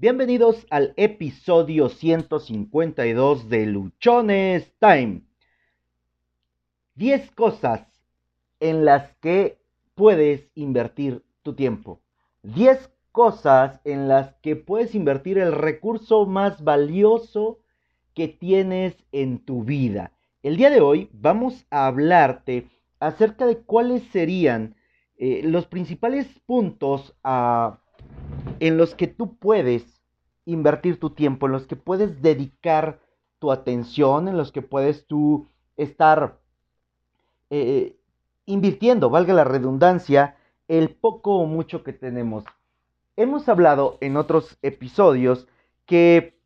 Bienvenidos al episodio 152 de Luchones Time. 10 cosas en las que puedes invertir tu tiempo. 10 cosas en las que puedes invertir el recurso más valioso que tienes en tu vida. El día de hoy vamos a hablarte acerca de cuáles serían eh, los principales puntos a en los que tú puedes invertir tu tiempo, en los que puedes dedicar tu atención, en los que puedes tú estar eh, invirtiendo, valga la redundancia, el poco o mucho que tenemos. Hemos hablado en otros episodios que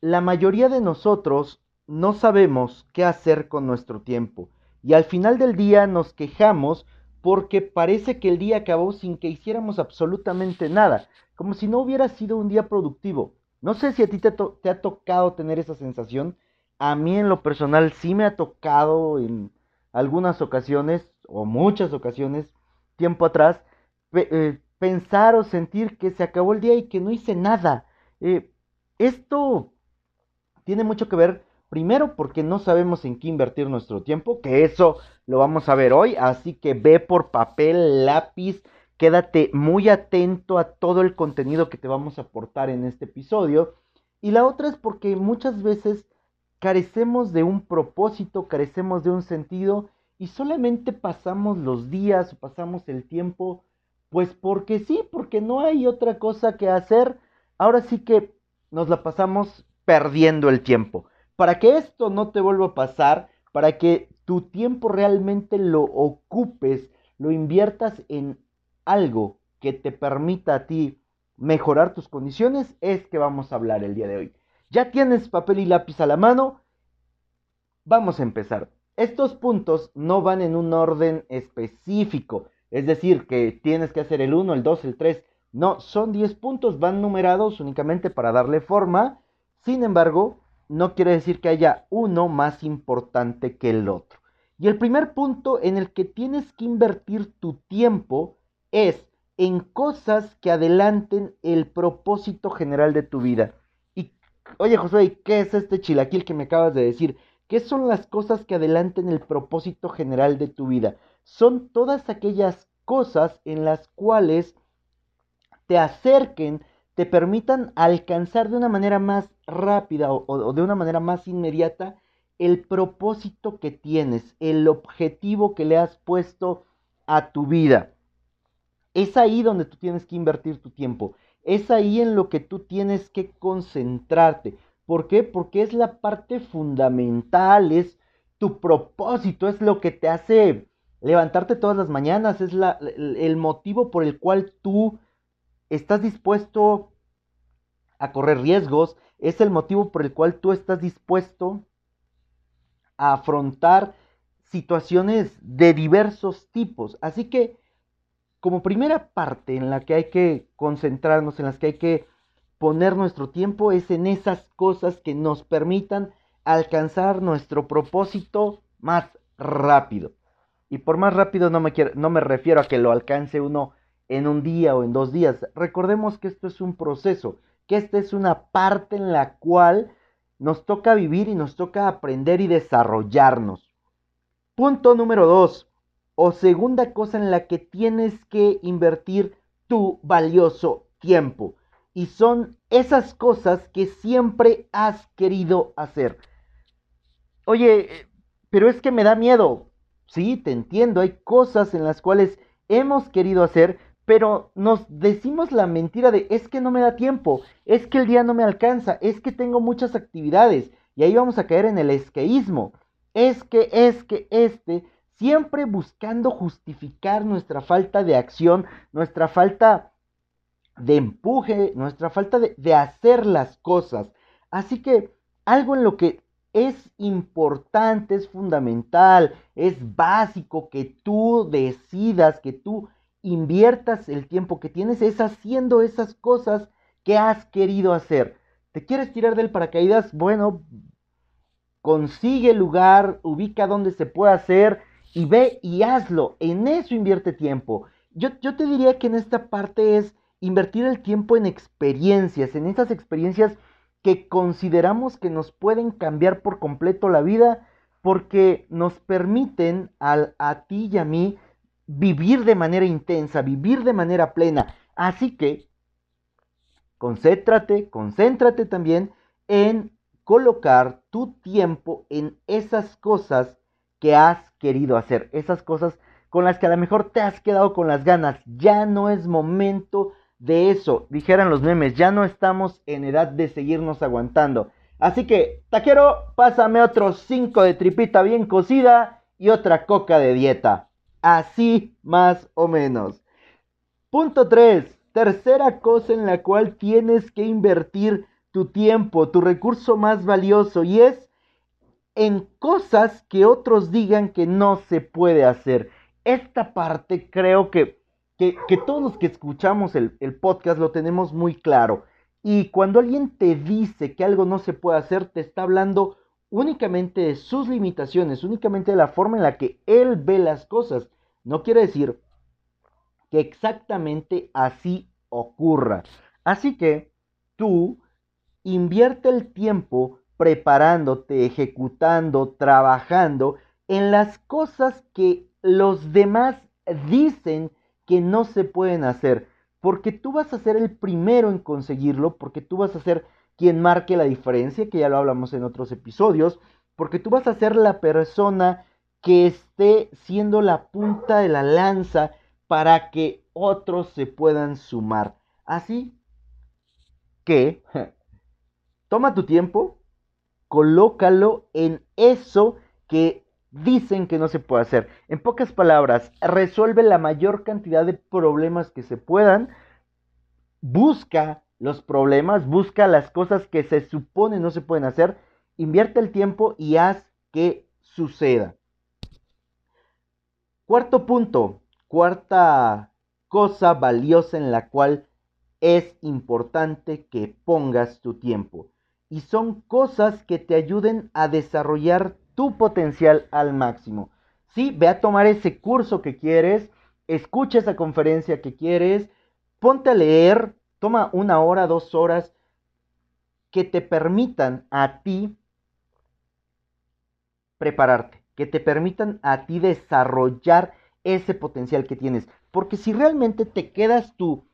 la mayoría de nosotros no sabemos qué hacer con nuestro tiempo y al final del día nos quejamos porque parece que el día acabó sin que hiciéramos absolutamente nada, como si no hubiera sido un día productivo. No sé si a ti te, ha tocado tener esa sensación. A mí en lo personal sí me ha tocado en algunas ocasiones, o muchas ocasiones, tiempo atrás, eh, pensar o sentir que se acabó el día y que no hice nada. Eh, esto tiene mucho que ver Primero porque no sabemos en qué invertir nuestro tiempo, que eso lo vamos a ver hoy, así que ve por papel, lápiz, quédate muy atento a todo el contenido que te vamos a aportar en este episodio. Y la otra es porque muchas veces carecemos de un propósito, carecemos de un sentido y solamente pasamos los días o pasamos el tiempo, pues porque sí, porque no hay otra cosa que hacer. Ahora sí que nos la pasamos perdiendo el tiempo para que esto no te vuelva a pasar, para que tu tiempo realmente lo ocupes, lo inviertas en algo que te permita a ti mejorar tus condiciones, es que vamos a hablar el día de hoy. ¿Ya tienes papel y lápiz a la mano? Vamos a empezar. Estos puntos no van en un orden específico, es decir, que tienes que hacer el 1, el 2, el 3. No, son 10 puntos, van numerados únicamente para darle forma. Sin embargo, no quiere decir que haya uno más importante que el otro. Y el primer punto en el que tienes que invertir tu tiempo es en cosas que adelanten el propósito general de tu vida. Y, oye Josué, ¿qué es este chilaquil que me acabas de decir? ¿Qué son las cosas que adelanten el propósito general de tu vida? Son todas aquellas cosas en las cuales te acerquen te permitan alcanzar de una manera más rápida o, de una manera más inmediata el propósito que tienes, el objetivo que le has puesto a tu vida. Es ahí donde tú tienes que invertir tu tiempo. Es ahí en lo que tú tienes que concentrarte. ¿Por qué? Porque es la parte fundamental, es tu propósito, es lo que te hace levantarte todas las mañanas, es el motivo por el cual tú estás dispuesto a correr riesgos, es el motivo por el cual tú estás dispuesto a afrontar situaciones de diversos tipos. Así que, como primera parte en la que hay que concentrarnos, en las que hay que poner nuestro tiempo, es en esas cosas que nos permitan alcanzar nuestro propósito más rápido. Y por más rápido no me, no me refiero a que lo alcance uno en un día o en dos días. Recordemos que esto es un proceso que esta es una parte en la cual nos toca vivir y nos toca aprender y desarrollarnos. Punto número dos, o segunda cosa en la que tienes que invertir tu valioso tiempo. Y son esas cosas que siempre has querido hacer. Oye, pero es que me da miedo. Sí, te entiendo, hay cosas en las cuales hemos querido hacer, pero nos decimos la mentira de es que no me da tiempo, es que el día no me alcanza, es que tengo muchas actividades y ahí vamos a caer en el esqueísmo. Es que, es que, este, siempre buscando justificar nuestra falta de acción, nuestra falta de empuje, nuestra falta de, de hacer las cosas. Así que algo en lo que es importante, es fundamental, es básico que tú decidas, que tú inviertas el tiempo que tienes es haciendo esas cosas que has querido hacer. ¿Te quieres tirar del paracaídas? Bueno, consigue lugar, ubica donde se puede hacer y ve y hazlo. En eso invierte tiempo. Yo, yo te diría que en esta parte es invertir el tiempo en experiencias, en esas experiencias que consideramos que nos pueden cambiar por completo la vida porque nos permiten al, a ti y a mí vivir de manera intensa, vivir de manera plena. Así que concéntrate, concéntrate también en colocar tu tiempo en esas cosas que has querido hacer, esas cosas con las que a lo mejor te has quedado con las ganas. Ya no es momento de eso, dijeran los memes, ya no estamos en edad de seguirnos aguantando. Así que, taquero, pásame otros 5 de tripita bien cocida y otra coca de dieta. Así más o menos. Punto 3. Tercera cosa en la cual tienes que invertir tu tiempo, tu recurso más valioso, y es en cosas que otros digan que no se puede hacer. Esta parte creo que que, todos los que escuchamos el, el podcast lo tenemos muy claro. Y cuando alguien te dice que algo no se puede hacer, te está hablando únicamente sus limitaciones, únicamente la forma en la que él ve las cosas. No quiere decir que exactamente así ocurra. Así que tú invierte el tiempo preparándote, ejecutando, trabajando en las cosas que los demás dicen que no se pueden hacer, porque tú vas a ser el primero en conseguirlo, porque tú vas a ser quien marque la diferencia, que ya lo hablamos en otros episodios, porque tú vas a ser la persona que esté siendo la punta de la lanza para que otros se puedan sumar. Así que toma tu tiempo, colócalo en eso que dicen que no se puede hacer. En pocas palabras, resuelve la mayor cantidad de problemas que se puedan, busca los problemas, busca las cosas que se supone no se pueden hacer, invierte el tiempo y haz que suceda. Cuarto punto, cuarta cosa valiosa en la cual es importante que pongas tu tiempo. Y son cosas que te ayuden a desarrollar tu potencial al máximo. Sí, ve a tomar ese curso que quieres, escucha esa conferencia que quieres, ponte a leer, toma una hora, dos horas que te permitan a ti prepararte, que te permitan a ti desarrollar ese potencial que tienes. Porque si realmente te quedas tú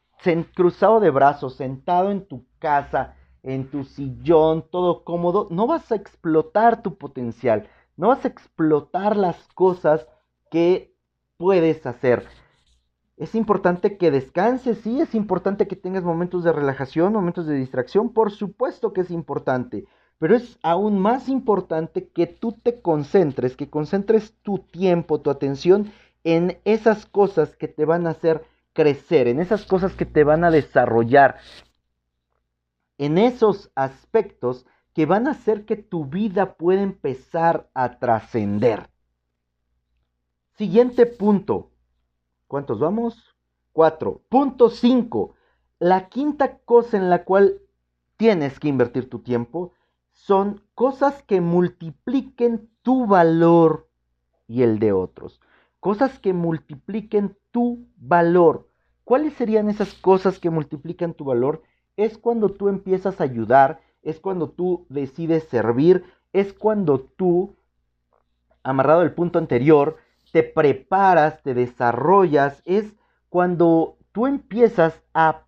cruzado de brazos, sentado en tu casa, en tu sillón, todo cómodo, no vas a explotar tu potencial no vas a explotar las cosas que puedes hacer. Es importante que descanses, sí, es importante que tengas momentos de relajación, momentos de distracción, por supuesto que es importante, pero es aún más importante que tú te concentres, que concentres tu tiempo, tu atención en esas cosas que te van a hacer crecer, en esas cosas que te van a desarrollar, en esos aspectos que van a hacer que tu vida pueda empezar a trascender. Siguiente punto. ¿Cuántos vamos? Cuatro. Punto cinco. La quinta cosa en la cual tienes que invertir tu tiempo son cosas que multipliquen tu valor y el de otros. Cosas que multipliquen tu valor. ¿Cuáles serían esas cosas que multiplican tu valor? Es cuando tú empiezas a ayudar, es cuando tú decides servir, es cuando tú, amarrado al punto anterior, te preparas, te desarrollas, es cuando tú empiezas a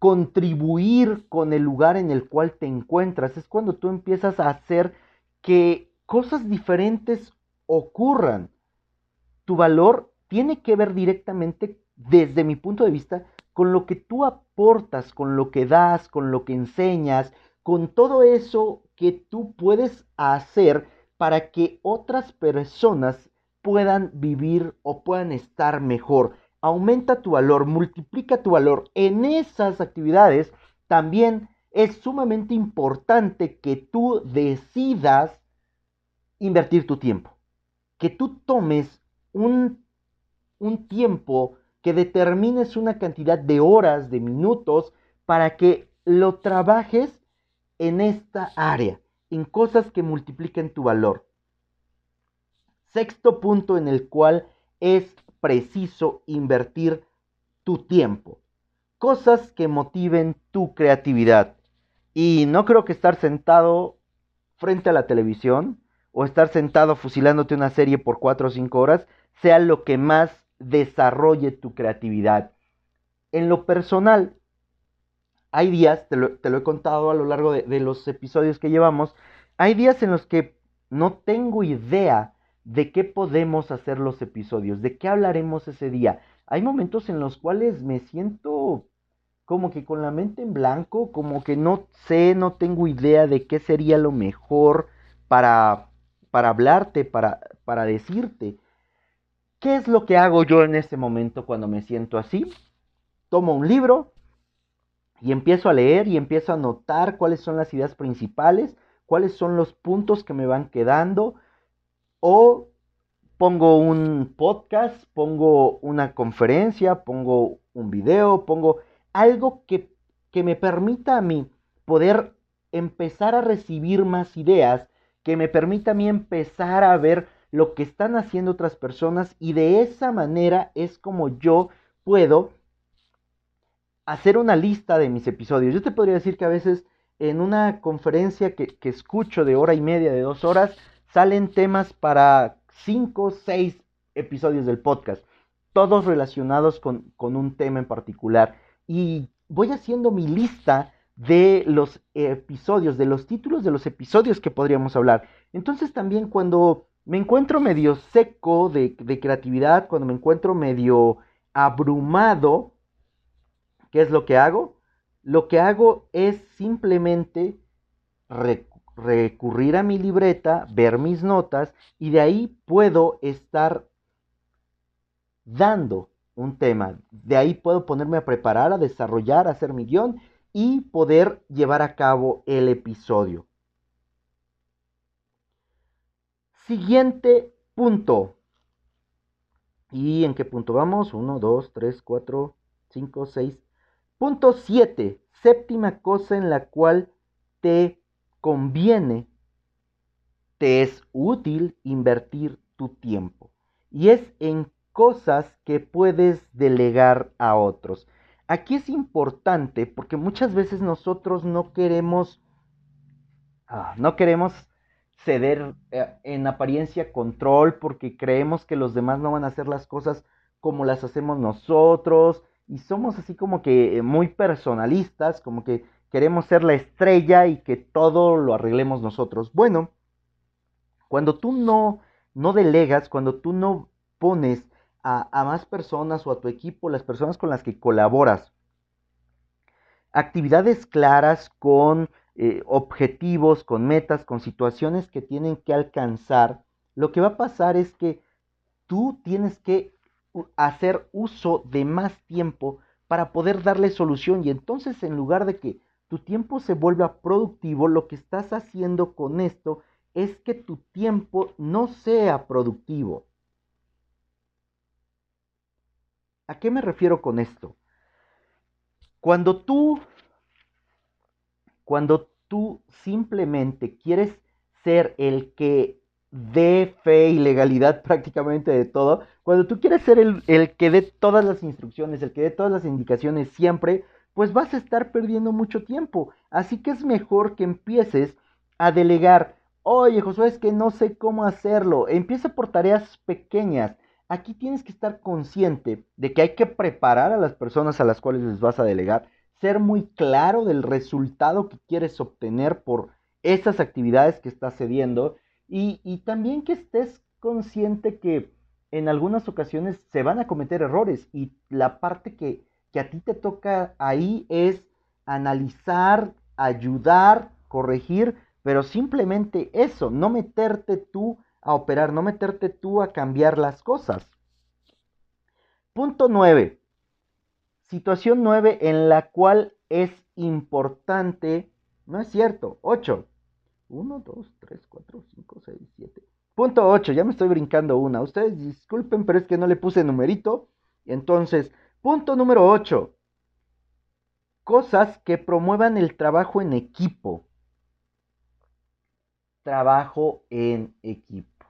contribuir con el lugar en el cual te encuentras, es cuando tú empiezas a hacer que cosas diferentes ocurran. Tu valor tiene que ver directamente, desde mi punto de vista, con lo que tú aportas, con lo que das, con lo que enseñas, con todo eso que tú puedes hacer para que otras personas puedan vivir o puedan estar mejor. Aumenta tu valor, multiplica tu valor. En esas actividades también es sumamente importante que tú decidas invertir tu tiempo. Que tú tomes un, un tiempo, que determines una cantidad de horas, de minutos, para que lo trabajes en esta área, en cosas que multipliquen tu valor. Sexto punto en el cual es preciso invertir tu tiempo. cosas que motiven tu creatividad. Y no creo que estar sentado frente a la televisión o estar sentado fusilándote una serie por cuatro o cinco horas sea lo que más desarrolle tu creatividad. En lo personal, hay días, te lo, he contado a lo largo de, de los episodios que llevamos, hay días en los que no tengo idea de qué podemos hacer los episodios, de qué hablaremos ese día. Hay momentos en los cuales me siento como que con la mente en blanco, como que no sé, no tengo idea de qué sería lo mejor para, para hablarte, para, para decirte. ¿Qué es lo que hago yo en este momento cuando me siento así? Tomo un libro y empiezo a leer y empiezo a notar cuáles son las ideas principales, cuáles son los puntos que me van quedando, o pongo un podcast, pongo una conferencia, pongo un video, pongo algo que, que me permita a mí poder empezar a recibir más ideas, que me permita a mí empezar a ver lo que están haciendo otras personas y de esa manera es como yo puedo hacer una lista de mis episodios. Yo te podría decir que a veces en una conferencia que, que escucho de hora y media, de dos horas, salen temas para cinco, seis episodios del podcast, todos relacionados con, con un tema en particular. Y voy haciendo mi lista de los episodios, de los títulos de los episodios que podríamos hablar. Entonces también cuando me encuentro medio seco de, de, creatividad, cuando me encuentro medio abrumado, ¿qué es lo que hago? Lo que hago es simplemente recurrir a mi libreta, ver mis notas y de ahí puedo estar dando un tema. De ahí puedo ponerme a preparar, a desarrollar, a hacer mi guion y poder llevar a cabo el episodio. Siguiente punto. ¿Y en qué punto vamos? 1, 2, 3, 4, 5, 6. Punto 7. Séptima cosa en la cual te conviene, te es útil invertir tu tiempo. Y es en cosas que puedes delegar a otros. Aquí es importante porque muchas veces nosotros no queremos, ah, no queremos ceder eh, en apariencia control porque creemos que los demás no van a hacer las cosas como las hacemos nosotros y somos así como que muy personalistas, como que queremos ser la estrella y que todo lo arreglemos nosotros. Bueno, cuando tú no, no delegas, cuando tú no pones a, más personas o a tu equipo, las personas con las que colaboras, actividades claras con eh, objetivos, con metas, con situaciones que tienen que alcanzar, lo que va a pasar es que tú tienes que hacer uso de más tiempo para poder darle solución y entonces en lugar de que tu tiempo se vuelva productivo, lo que estás haciendo con esto es que tu tiempo no sea productivo. ¿A qué me refiero con esto? Cuando tú, cuando tú simplemente quieres ser el que dé fe y legalidad prácticamente de todo, cuando tú quieres ser el, el que dé todas las instrucciones, el que dé todas las indicaciones siempre, pues vas a estar perdiendo mucho tiempo. Así que es mejor que empieces a delegar. Oye, Josué, es que no sé cómo hacerlo. Empieza por tareas pequeñas. Aquí tienes que estar consciente de que hay que preparar a las personas a las cuales les vas a delegar, ser muy claro del resultado que quieres obtener por esas actividades que estás cediendo y, y también que estés consciente que en algunas ocasiones se van a cometer errores y la parte que que a ti te toca ahí es analizar, ayudar, corregir, pero simplemente eso, no meterte tú a operar, no meterte tú a cambiar las cosas. Punto 9. Situación 9 en la cual es importante, no es cierto, 8. 1, 2, 3, 4, 5, 6, 7. Punto 8, ya me estoy brincando una. Ustedes disculpen, pero es que no le puse numerito. Entonces, Punto número 8. Cosas que promuevan el trabajo en equipo. Trabajo en equipo.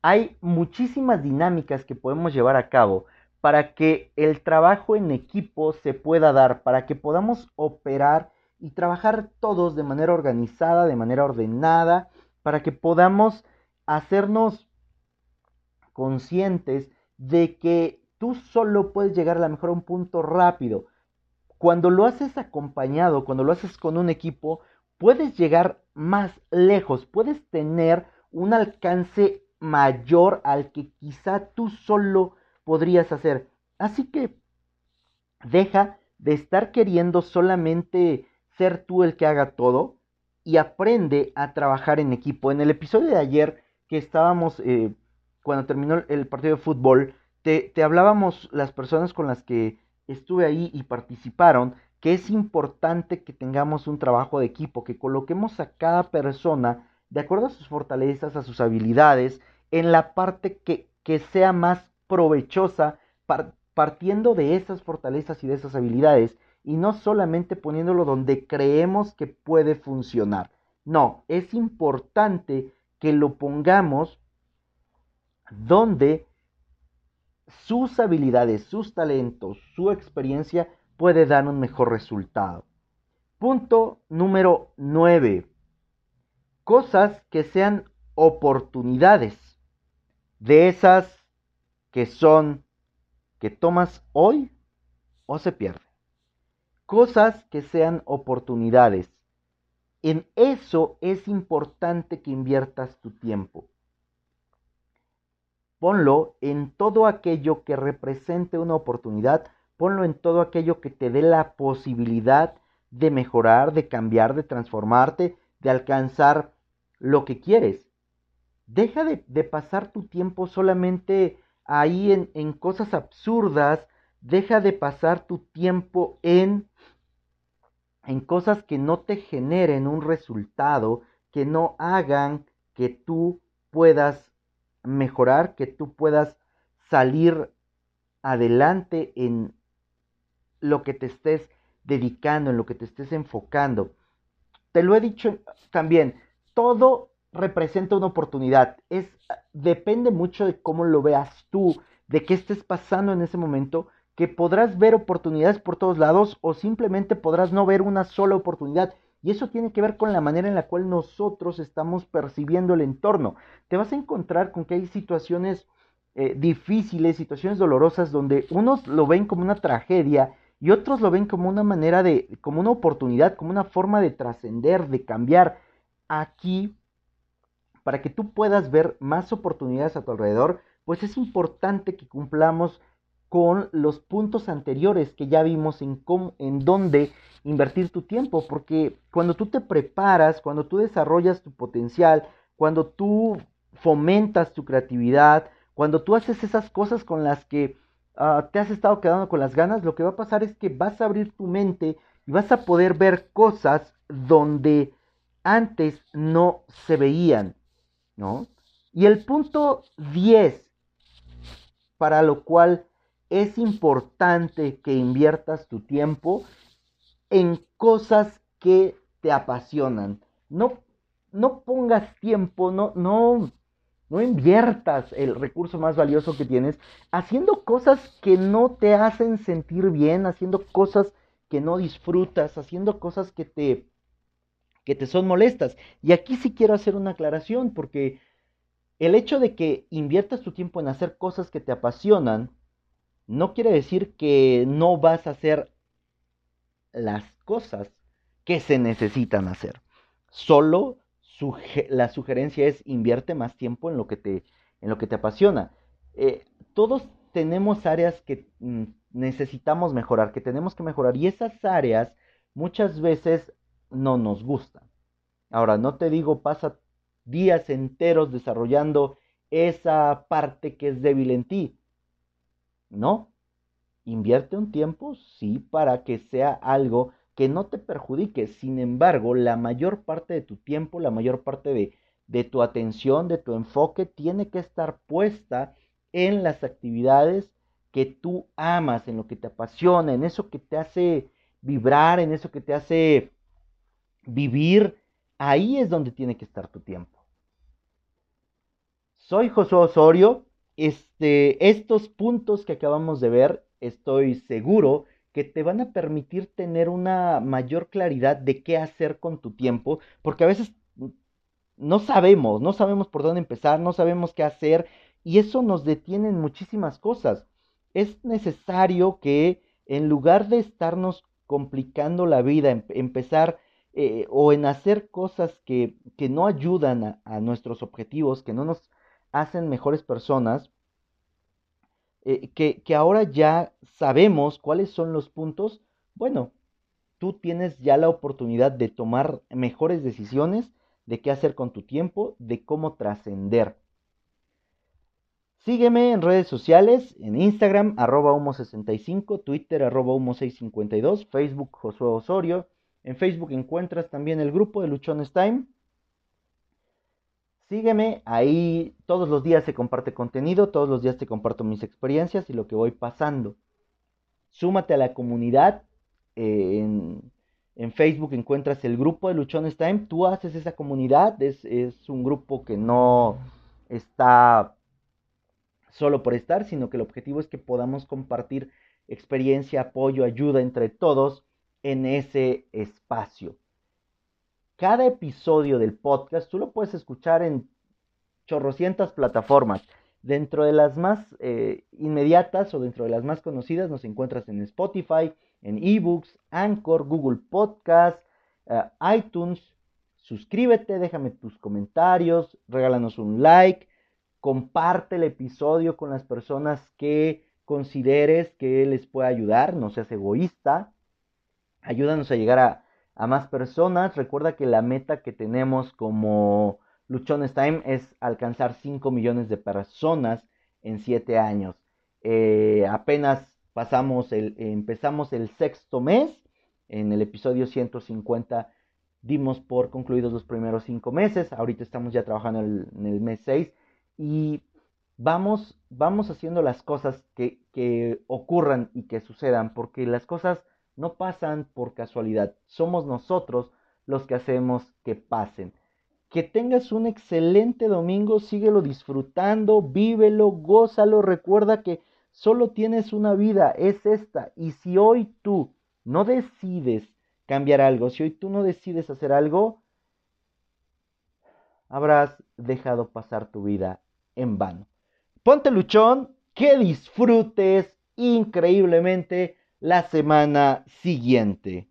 Hay muchísimas dinámicas que podemos llevar a cabo para que el trabajo en equipo se pueda dar, para que podamos operar y trabajar todos de manera organizada, de manera ordenada, para que podamos hacernos conscientes de que tú solo puedes llegar a lo mejor a un punto rápido. Cuando lo haces acompañado, cuando lo haces con un equipo, puedes llegar más lejos, puedes tener un alcance mayor al que quizá tú solo podrías hacer. Así que deja de estar queriendo solamente ser tú el que haga todo y aprende a trabajar en equipo. En el episodio de ayer que estábamos, eh, cuando terminó el partido de fútbol, te, te hablábamos las personas con las que estuve ahí y participaron, que es importante que tengamos un trabajo de equipo, que coloquemos a cada persona de acuerdo a sus fortalezas, a sus habilidades, en la parte que, que sea más provechosa, partiendo de esas fortalezas y de esas habilidades, y no solamente poniéndolo donde creemos que puede funcionar. No, es importante que lo pongamos donde sus habilidades, sus talentos, su experiencia puede dar un mejor resultado. Punto número 9. Cosas que sean oportunidades. De esas que son que tomas hoy o se pierden. Cosas que sean oportunidades. En eso es importante que inviertas tu tiempo. Ponlo en todo aquello que represente una oportunidad, ponlo en todo aquello que te dé la posibilidad de mejorar, de cambiar, de transformarte, de alcanzar lo que quieres. Deja de, pasar tu tiempo solamente ahí en, en cosas absurdas, deja de pasar tu tiempo en, en cosas que no te generen un resultado, que no hagan que tú puedas mejorar, que tú puedas salir adelante en lo que te estés dedicando, en lo que te estés enfocando. Te lo he dicho también, todo representa una oportunidad. Es depende mucho de cómo lo veas tú, de qué estés pasando en ese momento, que podrás ver oportunidades por todos lados o simplemente podrás no ver una sola oportunidad. Y eso tiene que ver con la manera en la cual nosotros estamos percibiendo el entorno. Te vas a encontrar con que hay situaciones eh, difíciles, situaciones dolorosas, donde unos lo ven como una tragedia y otros lo ven como una manera de, como una oportunidad, como una forma de trascender, de cambiar. Aquí, para que tú puedas ver más oportunidades a tu alrededor, pues es importante que cumplamos con los puntos anteriores que ya vimos en, cómo, en dónde invertir tu tiempo, porque cuando tú te preparas, cuando tú desarrollas tu potencial, cuando tú fomentas tu creatividad, cuando tú haces esas cosas con las que ah, te has estado quedando con las ganas, lo que va a pasar es que vas a abrir tu mente y vas a poder ver cosas donde antes no se veían, ¿no? Y el punto 10, para lo cual es importante que inviertas tu tiempo en cosas que te apasionan. No, no pongas tiempo, no, no, no inviertas el recurso más valioso que tienes haciendo cosas que no te hacen sentir bien, haciendo cosas que no disfrutas, haciendo cosas que te, que te son molestas. Y aquí sí quiero hacer una aclaración porque el hecho de que inviertas tu tiempo en hacer cosas que te apasionan, no quiere decir que no vas a hacer las cosas que se necesitan hacer. Solo la sugerencia es invierte más tiempo en lo que te, en lo que te apasiona. Eh, todos tenemos áreas que mm, necesitamos mejorar, que tenemos que mejorar y esas áreas muchas veces no nos gustan. Ahora, no te digo pasa días enteros desarrollando esa parte que es débil en ti. No. Invierte un tiempo, sí, para que sea algo que no te perjudique. Sin embargo, la mayor parte de tu tiempo, la mayor parte de, de tu atención, de tu enfoque, tiene que estar puesta en las actividades que tú amas, en lo que te apasiona, en eso que te hace vibrar, en eso que te hace vivir. Ahí es donde tiene que estar tu tiempo. Soy Josué Osorio este, estos puntos que acabamos de ver, estoy seguro que te van a permitir tener una mayor claridad de qué hacer con tu tiempo, porque a veces no sabemos, no sabemos por dónde empezar, no sabemos qué hacer y eso nos detiene en muchísimas cosas. Es necesario que en lugar de estarnos complicando la vida, em, empezar eh, o en hacer cosas que, no ayudan a, nuestros objetivos, que no nos hacen mejores personas, eh, que, que ahora ya sabemos cuáles son los puntos, bueno, tú tienes ya la oportunidad de tomar mejores decisiones de qué hacer con tu tiempo, de cómo trascender. Sígueme en redes sociales, en Instagram, arroba humo65, Twitter, arroba humo652, Facebook, Josué Osorio. En Facebook encuentras también el grupo de Luchones Time. Sígueme, ahí todos los días se comparte contenido, todos los días te comparto mis experiencias y lo que voy pasando. Súmate a la comunidad. Eh, en, Facebook encuentras el grupo de Luchones Time. Tú haces esa comunidad. Es, es un grupo que no está solo por estar, sino que el objetivo es que podamos compartir experiencia, apoyo, ayuda entre todos en ese espacio. Cada episodio del podcast tú lo puedes escuchar en chorrocientas plataformas. Dentro de las más eh, inmediatas o dentro de las más conocidas nos encuentras en Spotify, en eBooks, Anchor, Google Podcast, eh, iTunes. Suscríbete, déjame tus comentarios, regálanos un like, comparte el episodio con las personas que consideres que les pueda ayudar, no seas egoísta, ayúdanos a llegar a, más personas. Recuerda que la meta que tenemos como Luchones Time es alcanzar 5 millones de personas en 7 años. Eh, apenas pasamos el, empezamos el sexto mes, en el episodio 150 dimos por concluidos los primeros 5 meses, ahorita estamos ya trabajando en el mes 6 y vamos, vamos haciendo las cosas que, que ocurran y que sucedan, porque las cosas no pasan por casualidad, somos nosotros los que hacemos que pasen. Que tengas un excelente domingo, síguelo disfrutando, vívelo, gózalo, recuerda que solo tienes una vida, es esta, y si hoy tú no decides cambiar algo, si hoy tú no decides hacer algo, habrás dejado pasar tu vida en vano. Ponte luchón, que disfrutes increíblemente la semana siguiente.